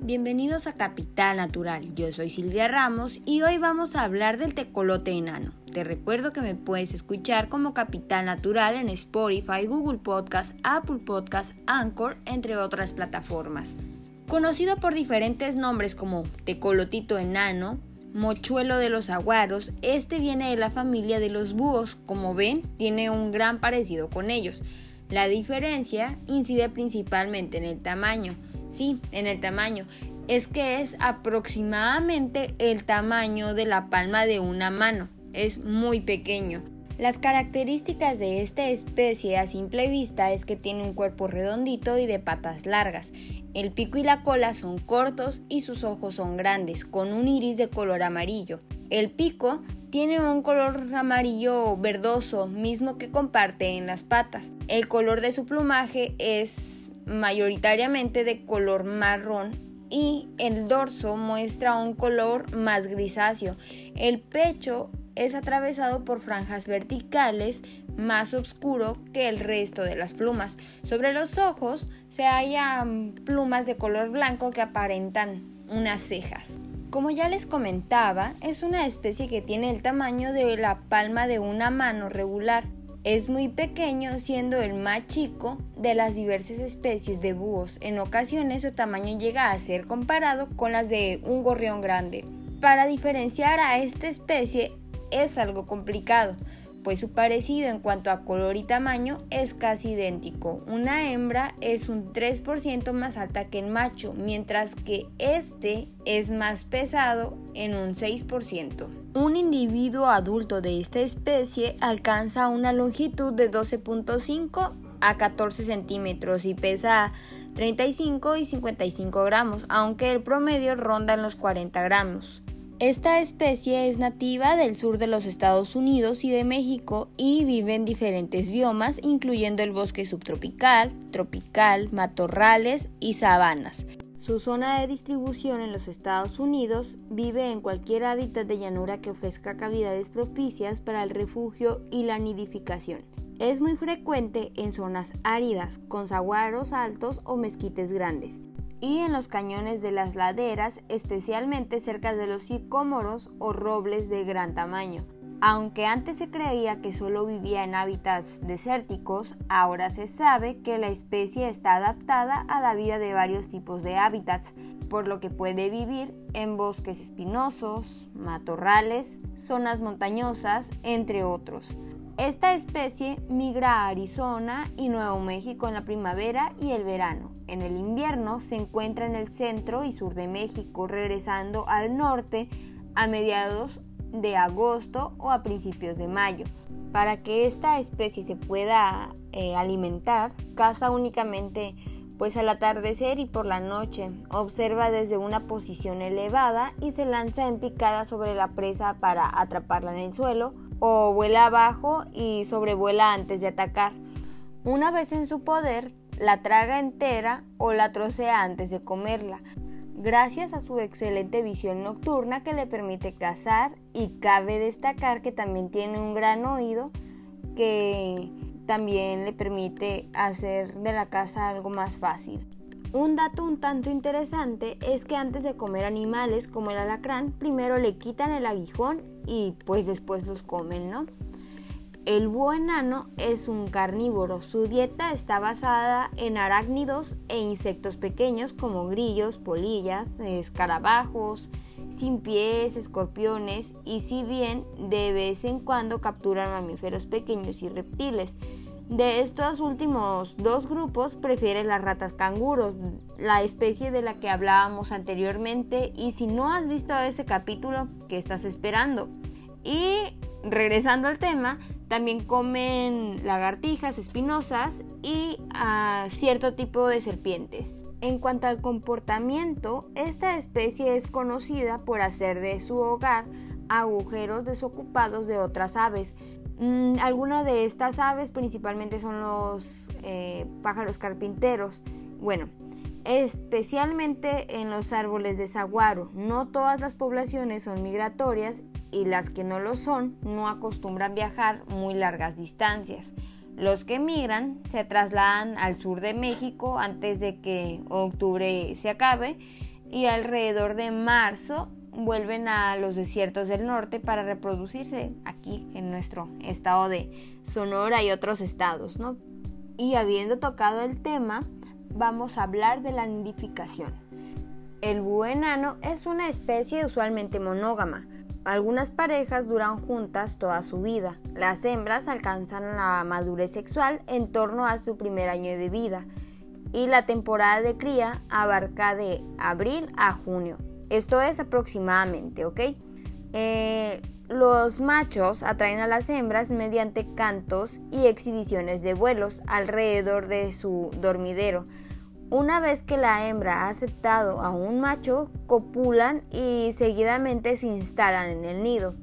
Bienvenidos a Capital Natural. Yo soy Silvia Ramos y hoy vamos a hablar del tecolote enano. Te recuerdo que me puedes escuchar como Capital Natural en Spotify, Google Podcast, Apple Podcast, Anchor, entre otras plataformas. Conocido por diferentes nombres como tecolotito enano, mochuelo de los aguaros, este viene de la familia de los búhos. Como ven, tiene un gran parecido con ellos. La diferencia incide principalmente en el tamaño. Sí, en el tamaño. Es que es aproximadamente el tamaño de la palma de una mano. Es muy pequeño. Las características de esta especie a simple vista es que tiene un cuerpo redondito y de patas largas. El pico y la cola son cortos y sus ojos son grandes, con un iris de color amarillo. El pico tiene un color amarillo verdoso, mismo que comparte en las patas. El color de su plumaje es mayoritariamente de color marrón y el dorso muestra un color más grisáceo. El pecho es atravesado por franjas verticales más oscuro que el resto de las plumas. Sobre los ojos se hallan plumas de color blanco que aparentan unas cejas. Como ya les comentaba, es una especie que tiene el tamaño de la palma de una mano regular. Es muy pequeño siendo el más chico de las diversas especies de búhos. En ocasiones su tamaño llega a ser comparado con las de un gorrión grande. Para diferenciar a esta especie es algo complicado, pues su parecido en cuanto a color y tamaño es casi idéntico. Una hembra es un 3% más alta que el macho, mientras que este es más pesado en un 6%. Un individuo adulto de esta especie alcanza una longitud de 12.5 a 14 centímetros y pesa 35 y 55 gramos, aunque el promedio ronda en los 40 gramos. Esta especie es nativa del sur de los Estados Unidos y de México y vive en diferentes biomas, incluyendo el bosque subtropical, tropical, matorrales y sabanas. Su zona de distribución en los Estados Unidos vive en cualquier hábitat de llanura que ofrezca cavidades propicias para el refugio y la nidificación. Es muy frecuente en zonas áridas, con saguaros altos o mezquites grandes y en los cañones de las laderas, especialmente cerca de los sicómoros o robles de gran tamaño. Aunque antes se creía que solo vivía en hábitats desérticos, ahora se sabe que la especie está adaptada a la vida de varios tipos de hábitats, por lo que puede vivir en bosques espinosos, matorrales, zonas montañosas, entre otros. Esta especie migra a Arizona y Nuevo México en la primavera y el verano. En el invierno se encuentra en el centro y sur de México, regresando al norte a mediados de agosto o a principios de mayo. Para que esta especie se pueda eh, alimentar, caza únicamente pues al atardecer y por la noche. Observa desde una posición elevada y se lanza en picada sobre la presa para atraparla en el suelo o vuela abajo y sobrevuela antes de atacar. Una vez en su poder, la traga entera o la trocea antes de comerla, gracias a su excelente visión nocturna que le permite cazar y cabe destacar que también tiene un gran oído que también le permite hacer de la caza algo más fácil. Un dato un tanto interesante es que antes de comer animales como el alacrán, primero le quitan el aguijón y pues después los comen, ¿no? El búho enano es un carnívoro. Su dieta está basada en arácnidos e insectos pequeños como grillos, polillas, escarabajos, sin pies, escorpiones y si bien de vez en cuando capturan mamíferos pequeños y reptiles. De estos últimos dos grupos prefiere las ratas canguros, la especie de la que hablábamos anteriormente y si no has visto ese capítulo, ¿qué estás esperando? Y regresando al tema, también comen lagartijas espinosas y ah, cierto tipo de serpientes. En cuanto al comportamiento, esta especie es conocida por hacer de su hogar agujeros desocupados de otras aves, Mm, algunas de estas aves principalmente son los eh, pájaros carpinteros. Bueno, especialmente en los árboles de saguaro. No todas las poblaciones son migratorias y las que no lo son no acostumbran viajar muy largas distancias. Los que emigran se trasladan al sur de México antes de que octubre se acabe y alrededor de marzo vuelven a los desiertos del norte para reproducirse aquí en nuestro estado de Sonora y otros estados, ¿no? Y habiendo tocado el tema, vamos a hablar de la nidificación. El búho enano es una especie usualmente monógama. Algunas parejas duran juntas toda su vida. Las hembras alcanzan la madurez sexual en torno a su primer año de vida y la temporada de cría abarca de abril a junio. Esto es aproximadamente, ¿ok? Eh, los machos atraen a las hembras mediante cantos y exhibiciones de vuelos alrededor de su dormidero. Una vez que la hembra ha aceptado a un macho, copulan y seguidamente se instalan en el nido.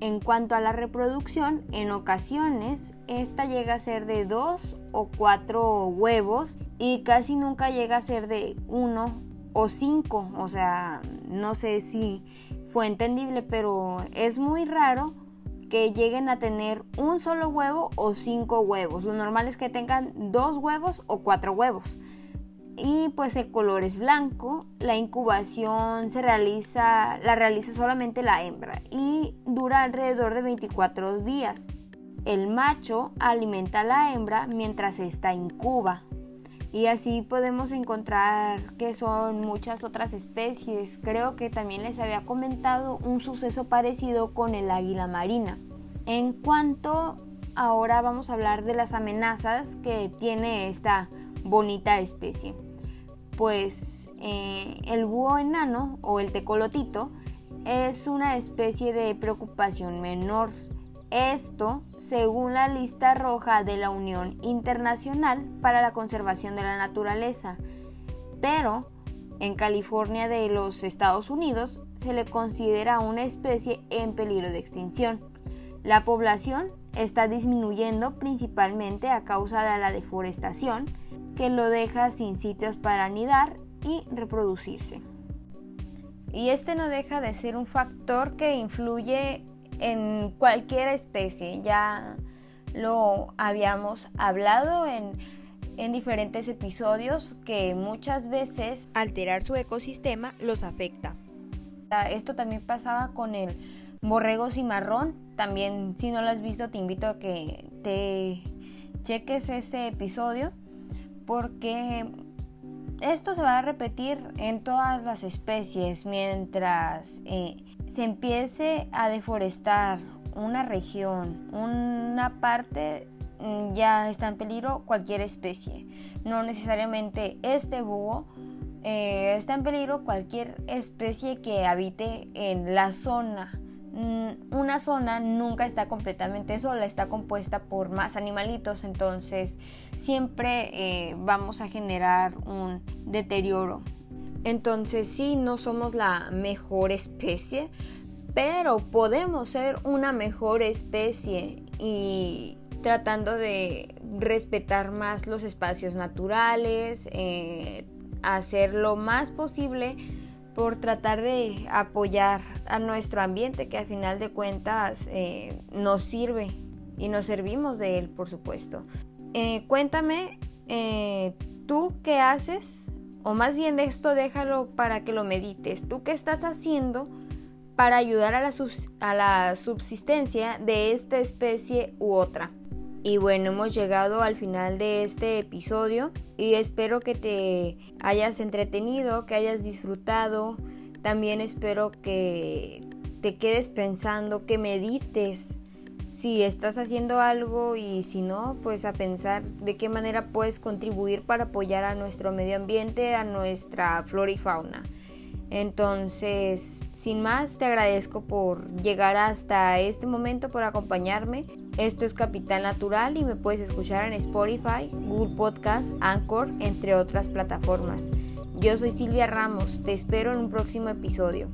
En cuanto a la reproducción, en ocasiones esta llega a ser de dos o cuatro huevos y casi nunca llega a ser de uno o cinco. O sea, no sé si fue entendible, pero es muy raro que lleguen a tener un solo huevo o cinco huevos. Lo normal es que tengan dos huevos o cuatro huevos. Y pues el color es blanco. La incubación se realiza, la realiza solamente la hembra y dura alrededor de 24 días. El macho alimenta a la hembra mientras esta incuba. Y así podemos encontrar que son muchas otras especies. Creo que también les había comentado un suceso parecido con el águila marina. En cuanto ahora vamos a hablar de las amenazas que tiene esta bonita especie. Pues eh, el búho enano o el tecolotito es una especie de preocupación menor. Esto según la lista roja de la Unión Internacional para la Conservación de la Naturaleza, pero en California de los Estados Unidos se le considera una especie en peligro de extinción. La población está disminuyendo principalmente a causa de la deforestación que lo deja sin sitios para anidar y reproducirse. Y este no deja de ser un factor que influye en cualquier especie. Ya lo habíamos hablado en, diferentes episodios que muchas veces alterar su ecosistema los afecta. Esto también pasaba con el borrego cimarrón. También si no lo has visto te invito a que te cheques ese episodio porque esto se va a repetir en todas las especies mientras eh, se empiece a deforestar una región, una parte mm, ya está en peligro cualquier especie. No necesariamente este búho eh, está en peligro cualquier especie que habite en la zona. Mm, una zona nunca está completamente sola, está compuesta por más animalitos, entonces siempre eh, vamos a generar un deterioro entonces sí, no somos la mejor especie, pero podemos ser una mejor especie y tratando de respetar más los espacios naturales, eh, hacer lo más posible por tratar de apoyar a nuestro ambiente que a final de cuentas eh, nos sirve y nos servimos de él, por supuesto. Eh, cuéntame, ¿tú qué haces o más bien de esto déjalo para que lo medites. ¿Tú qué estás haciendo para ayudar a la, a la subsistencia de esta especie u otra? Y bueno, hemos llegado al final de este episodio y espero que te hayas entretenido, que hayas disfrutado. También espero que te quedes pensando, que medites si estás haciendo algo y si no, pues a pensar de qué manera puedes contribuir para apoyar a nuestro medio ambiente, a nuestra flora y fauna. Entonces, sin más, te agradezco por llegar hasta este momento, por acompañarme. Esto es Capital Natural y me puedes escuchar en Spotify, Google Podcast, Anchor, entre otras plataformas. Yo soy Silvia Ramos, te espero en un próximo episodio.